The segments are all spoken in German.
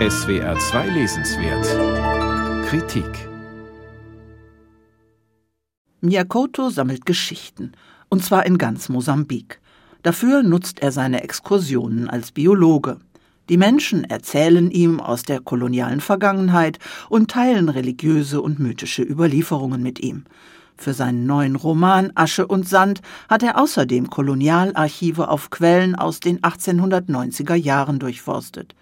SWR 2 Lesenswert Kritik Miyakoto sammelt Geschichten, und zwar in ganz Mosambik. Dafür nutzt er seine Exkursionen als Biologe. Die Menschen erzählen ihm aus der kolonialen Vergangenheit und teilen religiöse und mythische Überlieferungen mit ihm. Für seinen neuen Roman Asche und Sand hat er außerdem Kolonialarchive auf Quellen aus den 1890er Jahren durchforstet.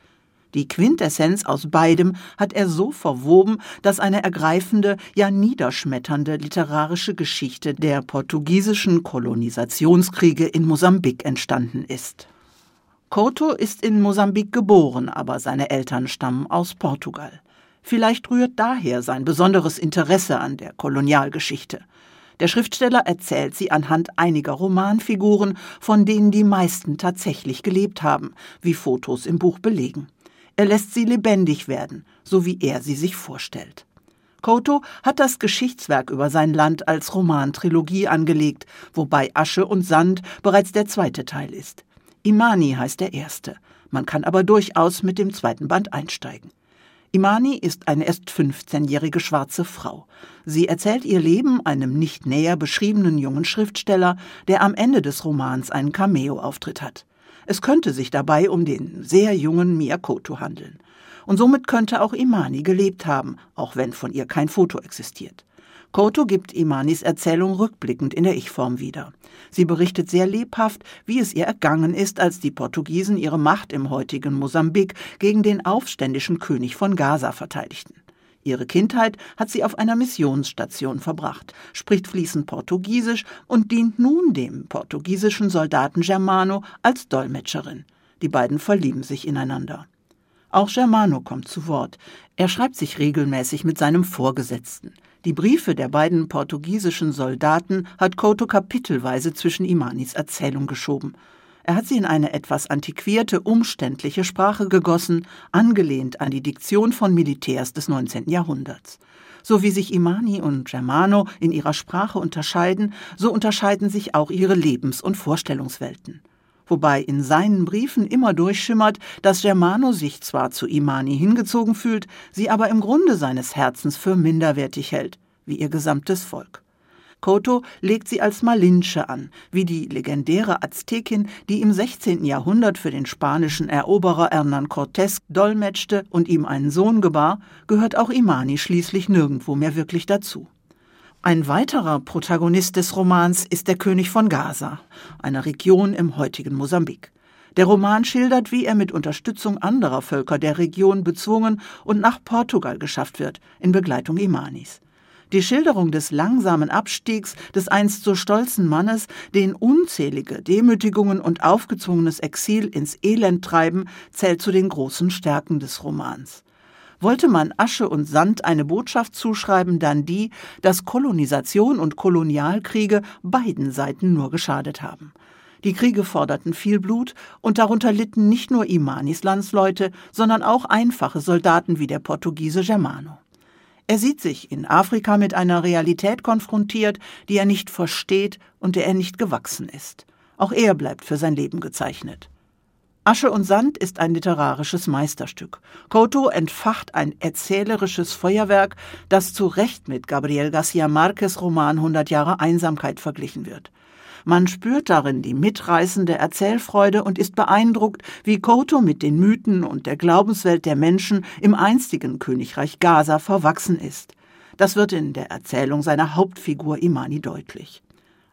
Die Quintessenz aus beidem hat er so verwoben, dass eine ergreifende, ja niederschmetternde literarische Geschichte der portugiesischen Kolonisationskriege in Mosambik entstanden ist. Couto ist in Mosambik geboren, aber seine Eltern stammen aus Portugal. Vielleicht rührt daher sein besonderes Interesse an der Kolonialgeschichte. Der Schriftsteller erzählt sie anhand einiger Romanfiguren, von denen die meisten tatsächlich gelebt haben, wie Fotos im Buch belegen. Er lässt sie lebendig werden, so wie er sie sich vorstellt. Koto hat das Geschichtswerk über sein Land als Romantrilogie angelegt, wobei Asche und Sand bereits der zweite Teil ist. Imani heißt der erste. Man kann aber durchaus mit dem zweiten Band einsteigen. Imani ist eine erst 15-jährige schwarze Frau. Sie erzählt ihr Leben einem nicht näher beschriebenen jungen Schriftsteller, der am Ende des Romans einen Cameo-Auftritt hat. Es könnte sich dabei um den sehr jungen Miyakoto handeln. Und somit könnte auch Imani gelebt haben, auch wenn von ihr kein Foto existiert. Koto gibt Imanis Erzählung rückblickend in der Ich-Form wieder. Sie berichtet sehr lebhaft, wie es ihr ergangen ist, als die Portugiesen ihre Macht im heutigen Mosambik gegen den aufständischen König von Gaza verteidigten. Ihre Kindheit hat sie auf einer Missionsstation verbracht, spricht fließend Portugiesisch und dient nun dem portugiesischen Soldaten Germano als Dolmetscherin. Die beiden verlieben sich ineinander. Auch Germano kommt zu Wort. Er schreibt sich regelmäßig mit seinem Vorgesetzten. Die Briefe der beiden portugiesischen Soldaten hat Couto kapitelweise zwischen Imanis Erzählung geschoben. Er hat sie in eine etwas antiquierte, umständliche Sprache gegossen, angelehnt an die Diktion von Militärs des 19. Jahrhunderts. So wie sich Imani und Germano in ihrer Sprache unterscheiden, so unterscheiden sich auch ihre Lebens- und Vorstellungswelten. Wobei in seinen Briefen immer durchschimmert, dass Germano sich zwar zu Imani hingezogen fühlt, sie aber im Grunde seines Herzens für minderwertig hält, wie ihr gesamtes Volk. Koto legt sie als Malinche an, wie die legendäre Aztekin, die im 16. Jahrhundert für den spanischen Eroberer Hernán Cortés dolmetschte und ihm einen Sohn gebar, gehört auch Imani schließlich nirgendwo mehr wirklich dazu. Ein weiterer Protagonist des Romans ist der König von Gaza, einer Region im heutigen Mosambik. Der Roman schildert, wie er mit Unterstützung anderer Völker der Region bezwungen und nach Portugal geschafft wird, in Begleitung Imanis. Die Schilderung des langsamen Abstiegs des einst so stolzen Mannes, den unzählige Demütigungen und aufgezwungenes Exil ins Elend treiben, zählt zu den großen Stärken des Romans. Wollte man Asche und Sand eine Botschaft zuschreiben, dann die, dass Kolonisation und Kolonialkriege beiden Seiten nur geschadet haben. Die Kriege forderten viel Blut und darunter litten nicht nur Imanis Landsleute, sondern auch einfache Soldaten wie der Portugiese Germano. Er sieht sich in Afrika mit einer Realität konfrontiert, die er nicht versteht und der er nicht gewachsen ist. Auch er bleibt für sein Leben gezeichnet. Asche und Sand ist ein literarisches Meisterstück. Couto entfacht ein erzählerisches Feuerwerk, das zu Recht mit Gabriel García Márquez Roman 100 Jahre Einsamkeit verglichen wird. Man spürt darin die mitreißende Erzählfreude und ist beeindruckt, wie Koto mit den Mythen und der Glaubenswelt der Menschen im einstigen Königreich Gaza verwachsen ist. Das wird in der Erzählung seiner Hauptfigur Imani deutlich.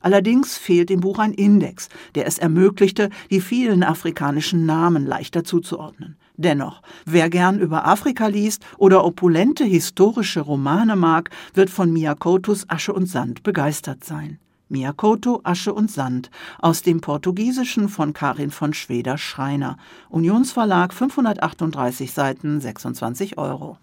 Allerdings fehlt im Buch ein Index, der es ermöglichte, die vielen afrikanischen Namen leichter zuzuordnen. Dennoch, wer gern über Afrika liest oder opulente historische Romane mag, wird von Miyakotos Asche und Sand begeistert sein. Miyakoto, Asche und Sand aus dem Portugiesischen von Karin von Schweder Schreiner. Unionsverlag 538 Seiten 26 Euro.